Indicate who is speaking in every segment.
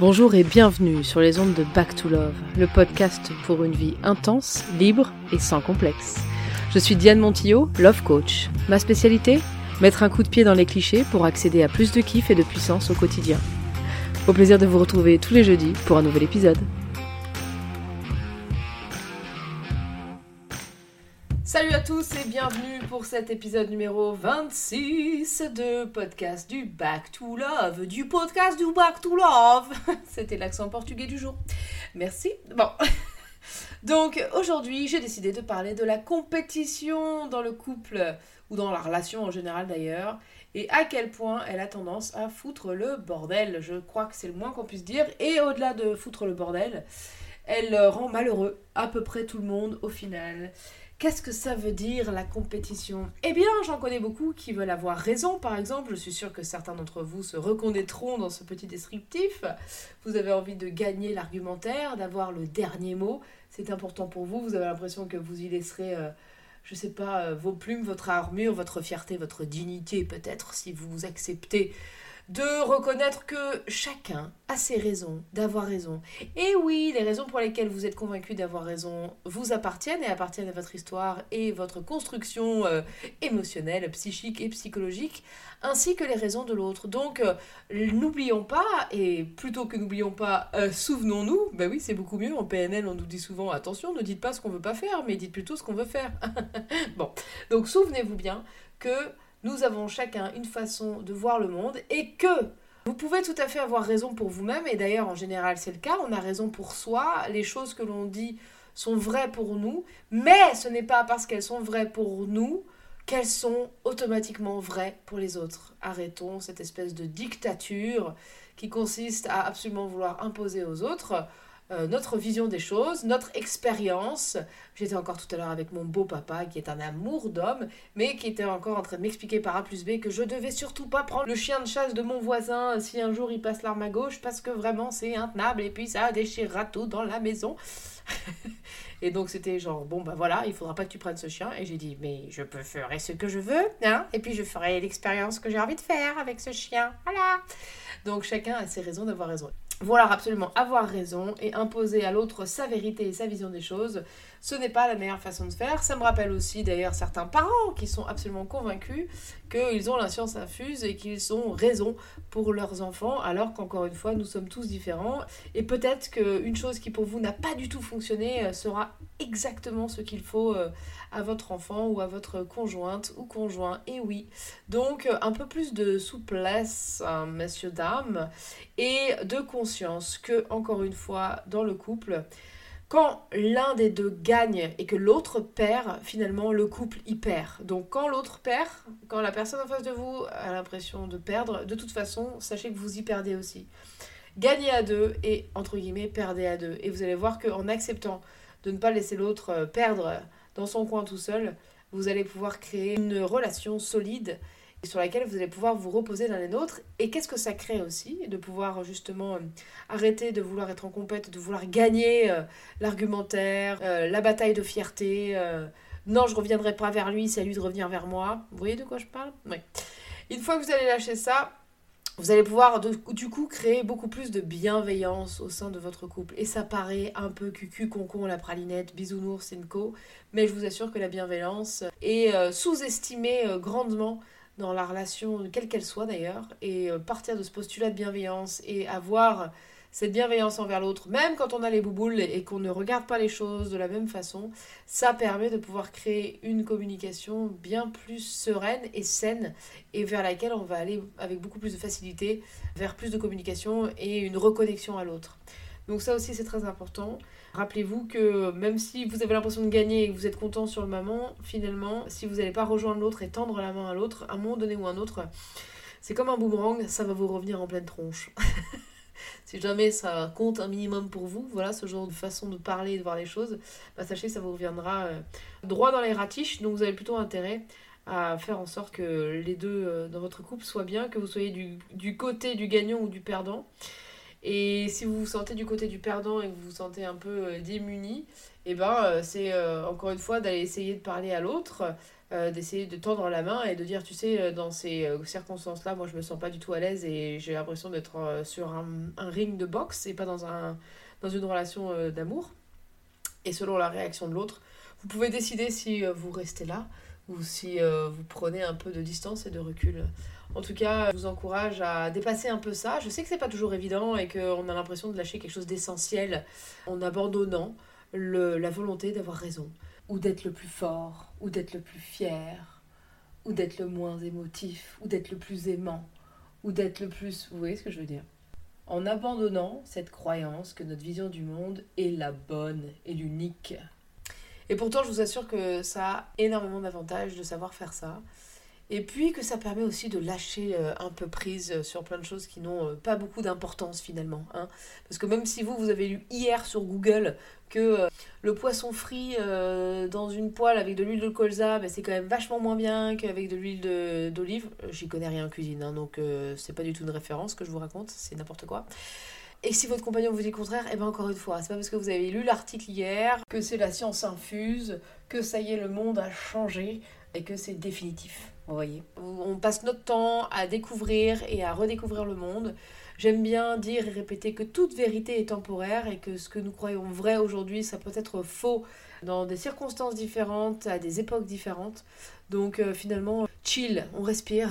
Speaker 1: Bonjour et bienvenue sur les ondes de Back to Love, le podcast pour une vie intense, libre et sans complexe. Je suis Diane Montillot, Love Coach. Ma spécialité Mettre un coup de pied dans les clichés pour accéder à plus de kiff et de puissance au quotidien. Au plaisir de vous retrouver tous les jeudis pour un nouvel épisode. Tous et bienvenue pour cet épisode numéro 26 de podcast du Back to Love, du podcast du Back to Love. C'était l'accent portugais du jour. Merci. Bon. Donc aujourd'hui, j'ai décidé de parler de la compétition dans le couple ou dans la relation en général d'ailleurs et à quel point elle a tendance à foutre le bordel. Je crois que c'est le moins qu'on puisse dire et au-delà de foutre le bordel, elle rend malheureux à peu près tout le monde au final. Qu'est-ce que ça veut dire la compétition? Eh bien, j'en connais beaucoup qui veulent avoir raison, par exemple. Je suis sûre que certains d'entre vous se reconnaîtront dans ce petit descriptif. Vous avez envie de gagner l'argumentaire, d'avoir le dernier mot. C'est important pour vous. Vous avez l'impression que vous y laisserez, euh, je sais pas, euh, vos plumes, votre armure, votre fierté, votre dignité, peut-être, si vous acceptez de reconnaître que chacun a ses raisons d'avoir raison. Et oui, les raisons pour lesquelles vous êtes convaincu d'avoir raison vous appartiennent et appartiennent à votre histoire et votre construction euh, émotionnelle, psychique et psychologique, ainsi que les raisons de l'autre. Donc, euh, n'oublions pas, et plutôt que n'oublions pas, euh, souvenons-nous, ben oui, c'est beaucoup mieux, en PNL on nous dit souvent, attention, ne dites pas ce qu'on veut pas faire, mais dites plutôt ce qu'on veut faire. bon, donc souvenez-vous bien que nous avons chacun une façon de voir le monde et que vous pouvez tout à fait avoir raison pour vous-même, et d'ailleurs en général c'est le cas, on a raison pour soi, les choses que l'on dit sont vraies pour nous, mais ce n'est pas parce qu'elles sont vraies pour nous qu'elles sont automatiquement vraies pour les autres. Arrêtons cette espèce de dictature qui consiste à absolument vouloir imposer aux autres euh, notre vision des choses, notre expérience. J'étais encore tout à l'heure avec mon beau papa qui est un amour d'homme, mais qui était encore en train de m'expliquer par A plus B que je devais surtout pas prendre le chien de chasse de mon voisin si un jour il passe l'arme à gauche parce que vraiment c'est intenable et puis ça déchirera tout dans la maison. et donc c'était genre bon bah voilà, il faudra pas que tu prennes ce chien et j'ai dit mais je peux faire ce que je veux, hein, et puis je ferai l'expérience que j'ai envie de faire avec ce chien. Voilà. Donc chacun a ses raisons d'avoir raison vouloir absolument avoir raison et imposer à l'autre sa vérité et sa vision des choses, ce n'est pas la meilleure façon de faire. Ça me rappelle aussi d'ailleurs certains parents qui sont absolument convaincus qu'ils ont la science infuse et qu'ils ont raison pour leurs enfants, alors qu'encore une fois, nous sommes tous différents. Et peut-être qu'une chose qui pour vous n'a pas du tout fonctionné euh, sera exactement ce qu'il faut euh, à votre enfant ou à votre conjointe ou conjoint. Et oui, donc un peu plus de souplesse, hein, messieurs, dames, et de conscience que, encore une fois, dans le couple, quand l'un des deux gagne et que l'autre perd, finalement le couple y perd. Donc quand l'autre perd, quand la personne en face de vous a l'impression de perdre, de toute façon, sachez que vous y perdez aussi. Gagnez à deux et entre guillemets perdez à deux. Et vous allez voir qu'en acceptant de ne pas laisser l'autre euh, perdre dans son coin tout seul, vous allez pouvoir créer une relation solide sur laquelle vous allez pouvoir vous reposer l'un et l'autre. Et qu'est-ce que ça crée aussi De pouvoir justement euh, arrêter de vouloir être en compète, de vouloir gagner euh, l'argumentaire, la bataille de fierté. non, je reviendrai pas vers lui, c'est à lui de revenir vers moi. Vous voyez de quoi je parle? Oui. Une fois que vous allez lâcher ça, vous allez pouvoir du coup créer beaucoup plus de bienveillance au sein de votre couple. Et ça paraît un peu cucu, concon, la pralinette, bisounours, co, mais je vous assure que la bienveillance est euh, sous-estimée euh, grandement dans la relation, quelle qu'elle soit d'ailleurs. Et euh, partir de ce postulat de bienveillance et avoir cette bienveillance envers l'autre, même quand on a les bouboules et qu'on ne regarde pas les choses de la même façon, ça permet de pouvoir créer une communication bien plus sereine et saine et vers laquelle on va aller avec beaucoup plus de facilité vers plus de communication et une reconnexion à l'autre. Donc ça aussi c'est très important. Rappelez-vous que même si vous avez l'impression de gagner et que vous êtes content sur le moment, finalement, si vous n'allez pas rejoindre l'autre et tendre la main à l'autre, à un moment donné ou un autre, c'est comme un boomerang, ça va vous revenir en pleine tronche. si jamais ça compte un minimum pour vous, voilà ce genre de façon de parler et de voir les choses, bah, sachez que ça vous reviendra euh, droit dans les ratiches, donc vous avez plutôt intérêt à faire en sorte que les deux euh, dans votre couple soient bien, que vous soyez du, côté du gagnant ou du perdant. Et si vous vous sentez du côté du perdant et que vous vous sentez un peu euh, démuni, et eh ben c'est encore une fois d'aller essayer de parler à l'autre euh, d'essayer de tendre la main et de dire, tu sais, dans ces circonstances-là, moi je me sens pas du tout à l'aise et j'ai l'impression d'être sur un, un, ring de boxe et pas dans, un, dans une relation d'amour. Et selon la réaction de l'autre, vous pouvez décider si vous restez là ou si vous prenez un peu de distance et de recul. En tout cas, je vous encourage à dépasser un peu ça. Je sais que c'est pas toujours évident et qu'on a l'impression de lâcher quelque chose d'essentiel en abandonnant le, la volonté d'avoir raison, ou d'être le plus fort, ou d'être le plus fier, ou d'être le moins émotif, ou d'être le plus aimant, ou d'être le plus... Vous voyez ce que je veux dire? En abandonnant cette croyance que notre vision du monde est la bonne et l'unique. Et pourtant, je vous assure que ça a énormément d'avantages de savoir faire ça. Et puis que ça permet aussi de lâcher euh, un peu prise euh, sur plein de choses qui n'ont euh, pas beaucoup d'importance finalement. Hein. Parce que même si vous, vous avez lu hier sur Google que le poisson frit dans une poêle avec de l'huile de colza, ben, c'est quand même vachement moins bien qu'avec de l'huile d'olive. J'y connais rien en cuisine, hein, donc c'est pas du tout une référence que je vous raconte, c'est n'importe quoi. Et si votre compagnon vous dit le contraire, et eh bien encore une fois, c'est pas parce que vous avez lu l'article hier que c'est la science infuse, que ça y est, le monde a changé et que c'est définitif. Vous voyez On passe notre temps à découvrir et à redécouvrir le monde. J'aime bien dire et répéter que toute vérité est temporaire et que ce que nous croyons vrai aujourd'hui, ça peut être faux dans des circonstances différentes, à des époques différentes. Donc euh, finalement, chill, on respire.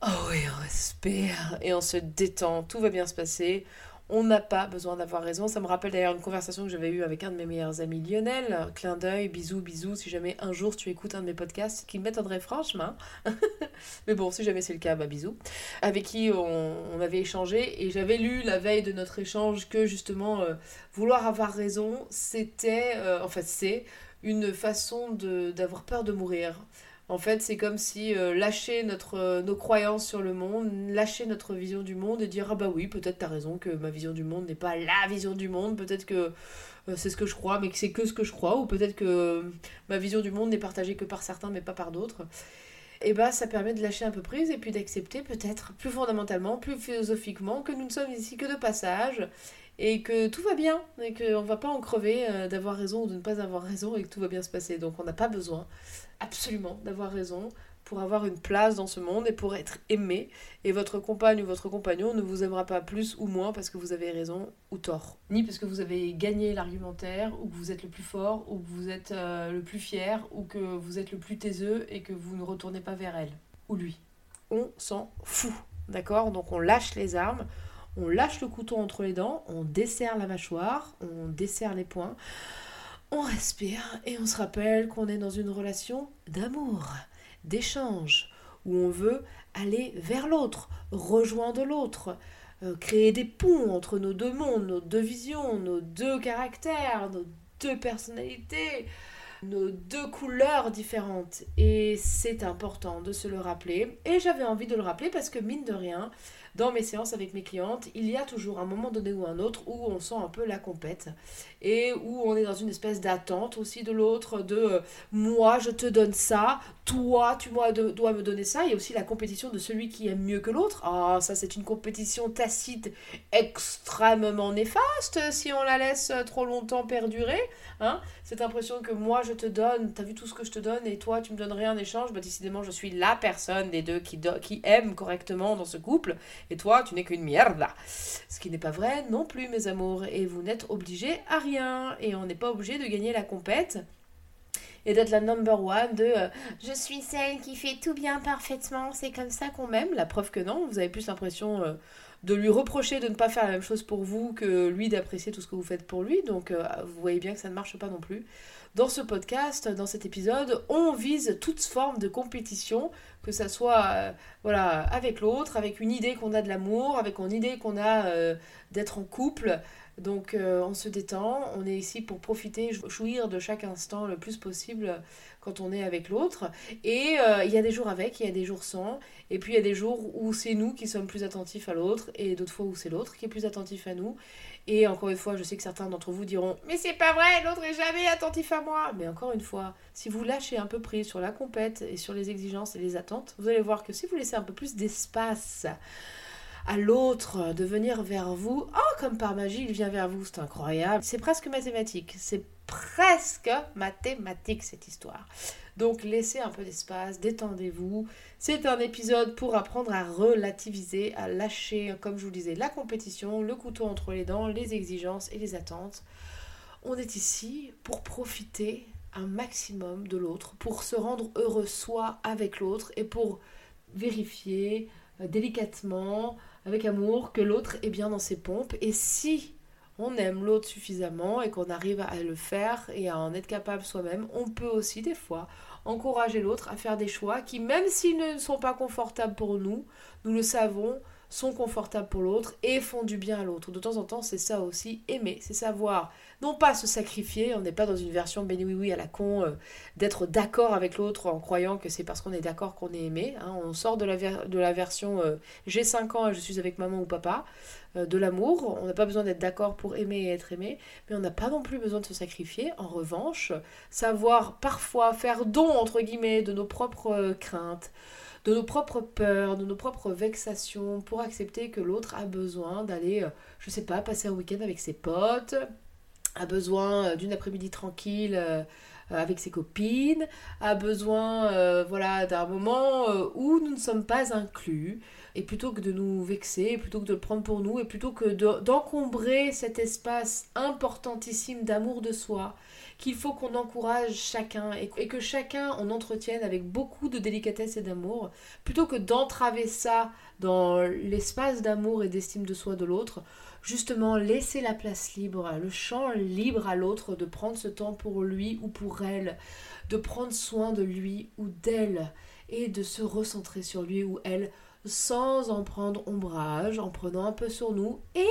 Speaker 1: Oh oui, on respire et on se détend, tout va bien se passer. On n'a pas besoin d'avoir raison. Ça me rappelle d'ailleurs une conversation que j'avais eue avec un de mes meilleurs amis, Lionel. Clin d'œil, bisous, bisous. Si jamais un jour tu écoutes un de mes podcasts, qui m'étonnerait franchement. Mais bon, si jamais c'est le cas, bah bisous. Avec qui on, avait échangé et j'avais lu la veille de notre échange que justement euh, vouloir avoir raison, c'était, euh, en fait, c'est une façon d'avoir peur de mourir. En fait, c'est comme si euh, lâcher euh, nos croyances sur le monde, lâcher notre vision du monde et dire Ah bah oui, peut-être t'as raison que ma vision du monde n'est pas la vision du monde, peut-être que euh, c'est ce que je crois, mais que c'est que ce que je crois, ou peut-être que ma vision du monde n'est partagée que par certains, mais pas par d'autres. Et bah ça permet de lâcher un peu prise et puis d'accepter peut-être plus fondamentalement, plus philosophiquement, que nous ne sommes ici que de passage et que tout va bien et qu'on va pas en crever d'avoir raison ou de ne pas avoir raison et que tout va bien se passer. Donc on n'a pas besoin absolument d'avoir raison pour avoir une place dans ce monde et pour être aimé. Et votre compagne ou votre compagnon ne vous aimera pas plus ou moins parce que vous avez raison ou tort. Ni parce que vous avez gagné l'argumentaire, ou que vous êtes le plus fort, ou que vous êtes euh, le plus fier, ou que vous êtes le plus taiseux et que vous ne retournez pas vers elle ou lui. On s'en fout, d'accord? Donc on lâche les armes, on lâche le couteau entre les dents, on desserre la mâchoire, on desserre les poings on respire et on se rappelle qu'on est dans une relation d'amour, d'échange, où on veut aller vers l'autre, rejoindre l'autre, euh, créer des ponts entre nos deux mondes, nos deux visions, nos deux caractères, nos deux personnalités, nos deux couleurs différentes. Et c'est important de se le rappeler. Et j'avais envie de le rappeler parce que mine de rien, dans mes séances avec mes clientes, il y a toujours un moment donné ou un autre où on sent un peu la compète et où on est dans une espèce d'attente aussi de l'autre, de euh, moi je te donne ça, toi tu moi, dois me donner ça. Il y a aussi la compétition de celui qui aime mieux que l'autre. Ah, ça c'est une compétition tacite extrêmement néfaste si on la laisse trop longtemps perdurer. Hein Cette impression que moi je te donne, t'as vu tout ce que je te donne et toi tu me donnes rien en échange, bah décidément je suis la personne des deux qui, qui aime correctement dans ce couple et toi tu n'es qu'une merde. Ce qui n'est pas vrai non plus mes amours et vous n'êtes obligés à rien et on n'est pas obligé de gagner la compète et d'être la number one de euh, je suis celle qui fait tout bien parfaitement, c'est comme ça qu'on m'aime. La preuve que non, vous avez plus l'impression euh, de lui reprocher de ne pas faire la même chose pour vous que lui d'apprécier tout ce que vous faites pour lui. Donc euh, vous voyez bien que ça ne marche pas non plus. Dans ce podcast, dans cet épisode, on vise toute forme de compétition, que ça soit voilà avec l'autre, avec une idée qu'on a de l'amour, avec une idée qu'on a d'être en couple, donc euh, on se détend, on est ici pour profiter, jouir de chaque instant le plus possible quand on est avec l'autre. Et euh, il y a des jours avec, il y a des jours sans. Et puis il y a des jours où c'est nous qui sommes plus attentifs à l'autre et d'autres fois où c'est l'autre qui est plus attentif à nous. Et encore une fois, je sais que certains d'entre vous diront Mais c'est pas vrai, l'autre est jamais attentif à moi. Mais encore une fois, si vous lâchez un peu prise sur la compète et sur les exigences et les attentes, vous allez voir que si vous laissez un peu plus d'espace à l'autre de venir vers vous. Oh, comme par magie, il vient vers vous, c'est incroyable. C'est presque mathématique. C'est presque mathématique cette histoire. Donc laissez un peu d'espace, détendez-vous. C'est un épisode pour apprendre à relativiser, à lâcher, comme je vous disais, la compétition, le couteau entre les dents, les exigences et les attentes. On est ici pour profiter un maximum de l'autre, pour se rendre heureux soi avec l'autre et pour vérifier euh, délicatement, avec amour, que l'autre est bien dans ses pompes. Et si on aime l'autre suffisamment et qu'on arrive à le faire et à en être capable soi-même, on peut aussi des fois encourager l'autre à faire des choix qui, même s'ils ne sont pas confortables pour nous, nous le savons, sont confortables pour l'autre et font du bien à l'autre. De temps en temps, c'est ça aussi, aimer, c'est savoir non pas se sacrifier, on n'est pas dans une version béni oui oui à la con, euh, d'être d'accord avec l'autre en croyant que c'est parce qu'on est d'accord qu'on est aimé. Hein. on sort de la, version euh, j'ai 5 ans et je suis avec maman ou papa, euh, de l'amour. On n'a pas besoin d'être d'accord pour aimer et être aimé, mais on n'a pas non plus besoin de se sacrifier. En revanche, savoir parfois faire don entre guillemets de nos propres craintes de nos propres peurs, de nos propres vexations, pour accepter que l'autre a besoin d'aller, euh, je sais pas, passer un week-end avec ses potes, a besoin euh, d'une après-midi tranquille euh, avec ses copines, a besoin voilà d'un moment où nous ne sommes pas inclus. Et plutôt que de nous vexer, plutôt que de le prendre pour nous et plutôt que d'encombrer cet espace importantissime d'amour de soi qu'il faut qu'on encourage chacun et, que chacun en entretienne avec beaucoup de délicatesse et d'amour, plutôt que d'entraver ça dans l'espace d'amour et d'estime de soi de l'autre, justement laisser la place libre, le champ libre à l'autre de prendre ce temps pour lui ou pour elle, de prendre soin de lui ou d'elle et de se recentrer sur lui ou elle sans en prendre ombrage, en prenant un peu sur nous et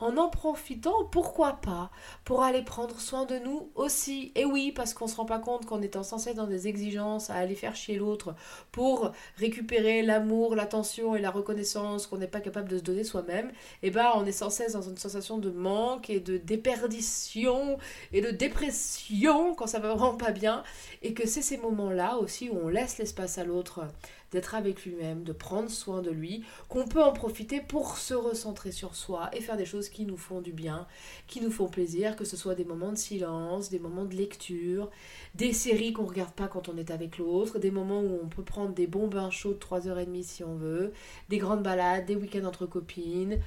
Speaker 1: en en profitant, pourquoi pas, pour aller prendre soin de nous aussi. Et oui, parce qu'on se rend pas compte qu'en étant censé dans des exigences à aller faire chier l'autre pour récupérer l'amour, l'attention et la reconnaissance qu'on n'est pas capable de se donner soi-même, et eh ben on est sans cesse dans une sensation de manque et de déperdition et de dépression quand ça va vraiment pas bien et que c'est ces moments-là aussi où on laisse l'espace à l'autre d'être avec lui-même, de prendre soin de lui, qu'on peut en profiter pour se recentrer sur soi et faire des choses qui nous font du bien, qui nous font plaisir, que ce soit des moments de silence, des moments de lecture, des séries qu'on regarde pas quand on est avec l'autre, des moments où on peut prendre des bons bains chauds de 3h30 si on veut, des grandes balades, des week-ends entre copines.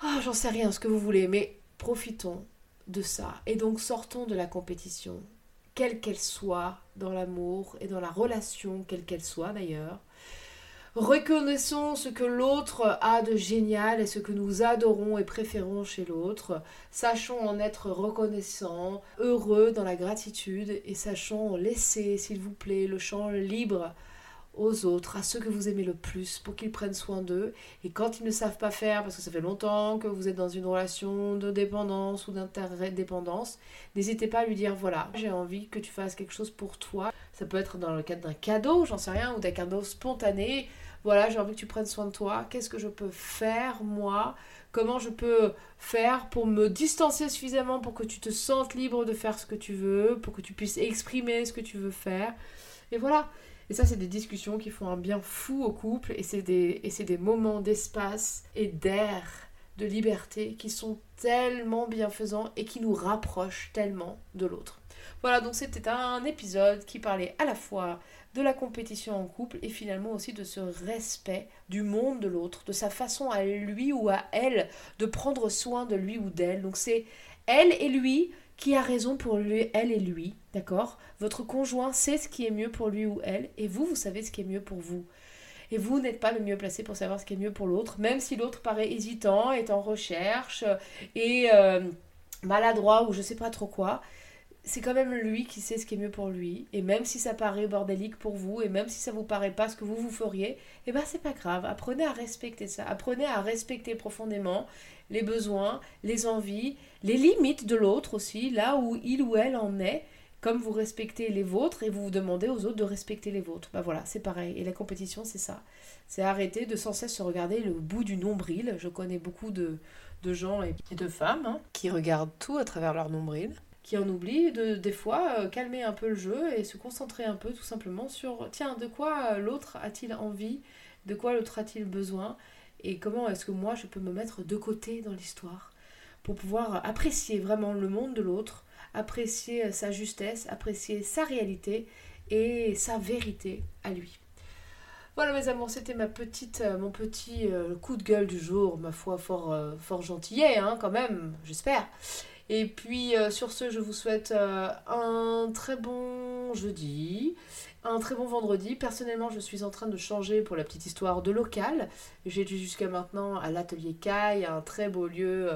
Speaker 1: Ah, j'en sais rien, ce que vous voulez, mais profitons de ça. Et donc sortons de la compétition, quelle qu'elle soit, dans l'amour et dans la relation, quelle qu'elle soit d'ailleurs. Reconnaissons ce que l'autre a de génial et ce que nous adorons et préférons chez l'autre. Sachons en être reconnaissants, heureux dans la gratitude et sachons laisser, s'il vous plaît, le champ libre aux autres, à ceux que vous aimez le plus, pour qu'ils prennent soin d'eux. Et quand ils ne savent pas faire, parce que ça fait longtemps que vous êtes dans une relation de dépendance ou d'interdépendance, n'hésitez pas à lui dire voilà, j'ai envie que tu fasses quelque chose pour toi. Ça peut être dans le cadre d'un cadeau, j'en sais rien, ou d'un cadeau spontané voilà, j'ai envie que tu prennes soin de toi, qu'est-ce que je peux faire moi? Comment je peux faire pour me distancer suffisamment pour que tu te sentes libre de faire ce que tu veux, pour que tu puisses exprimer ce que tu veux faire? Et voilà. Et ça, c'est des discussions qui font un bien fou au couple et c'est des, des moments d'espace et d'air, de liberté qui sont tellement bienfaisants et qui nous rapprochent tellement de l'autre. Voilà, donc c'était un épisode qui parlait à la fois de la compétition en couple et finalement aussi de ce respect du monde de l'autre, de sa façon à lui ou à elle de prendre soin de lui ou d'elle. Donc c'est elle et lui qui a raison pour lui, elle et lui, d'accord? Votre conjoint sait ce qui est mieux pour lui ou elle et vous, vous savez ce qui est mieux pour vous. Et vous n'êtes pas le mieux placé pour savoir ce qui est mieux pour l'autre, même si l'autre paraît hésitant, est en recherche et euh, maladroit ou je sais pas trop quoi c'est quand même lui qui sait ce qui est mieux pour lui. Et même si ça paraît bordélique pour vous, et même si ça vous paraît pas ce que vous vous feriez, eh ben c'est pas grave. Apprenez à respecter ça. Apprenez à respecter profondément les besoins, les envies, les limites de l'autre aussi, là où il ou elle en est, comme vous respectez les vôtres et vous vous demandez aux autres de respecter les vôtres. Bah voilà, c'est pareil. Et la compétition, c'est ça. C'est arrêter de sans cesse se regarder le bout du nombril. Je connais beaucoup de, gens et de femmes hein, qui regardent tout à travers leur nombril qui en oublie de des fois euh, calmer un peu le jeu et se concentrer un peu tout simplement sur tiens de quoi euh, l'autre a-t-il envie, de quoi l'autre a-t-il besoin? Et comment est-ce que moi je peux me mettre de côté dans l'histoire? Pour pouvoir apprécier vraiment le monde de l'autre, apprécier sa justesse, apprécier sa réalité et sa vérité à lui. Voilà mes amours, c'était ma petite, euh, mon petit euh, coup de gueule du jour, ma foi fort, euh, fort gentillet hein, quand même, j'espère. Et puis sur ce, je vous souhaite un très bon jeudi, un très bon vendredi. Personnellement, je suis en train de changer pour la petite histoire de local. J'ai jusqu'à maintenant à l'atelier Caille, un très beau lieu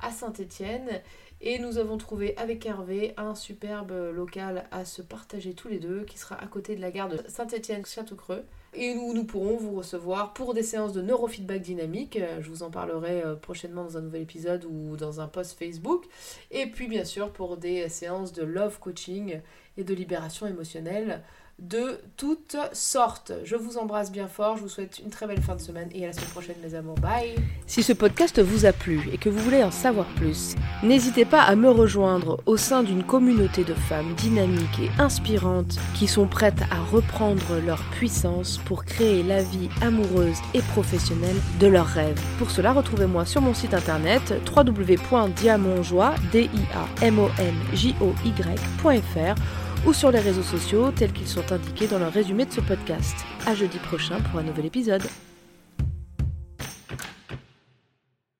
Speaker 1: à Saint-Étienne. Et nous avons trouvé avec Hervé un superbe local à se partager tous les deux qui sera à côté de la gare de Saint-Étienne-Château-Creux. Et nous, nous pourrons vous recevoir pour des séances de neurofeedback dynamique. Euh, je vous en parlerai euh, prochainement dans un nouvel épisode ou dans un post Facebook. Et puis bien sûr pour des séances de love coaching et de libération émotionnelle de toutes sortes. Je vous embrasse bien fort, je vous souhaite une très belle fin de semaine et à la semaine prochaine mes amours. Bye
Speaker 2: Si ce podcast vous a plu et que vous voulez en savoir plus, n'hésitez pas à me rejoindre au sein d'une communauté de femmes dynamiques et inspirantes qui sont prêtes à reprendre leur puissance pour créer la vie amoureuse et professionnelle de leurs rêves. Pour cela, retrouvez-moi sur mon site internet www.diamonjoie.fr ou sur les réseaux sociaux tels qu'ils sont indiqués dans le résumé de ce podcast. À jeudi prochain pour un nouvel épisode.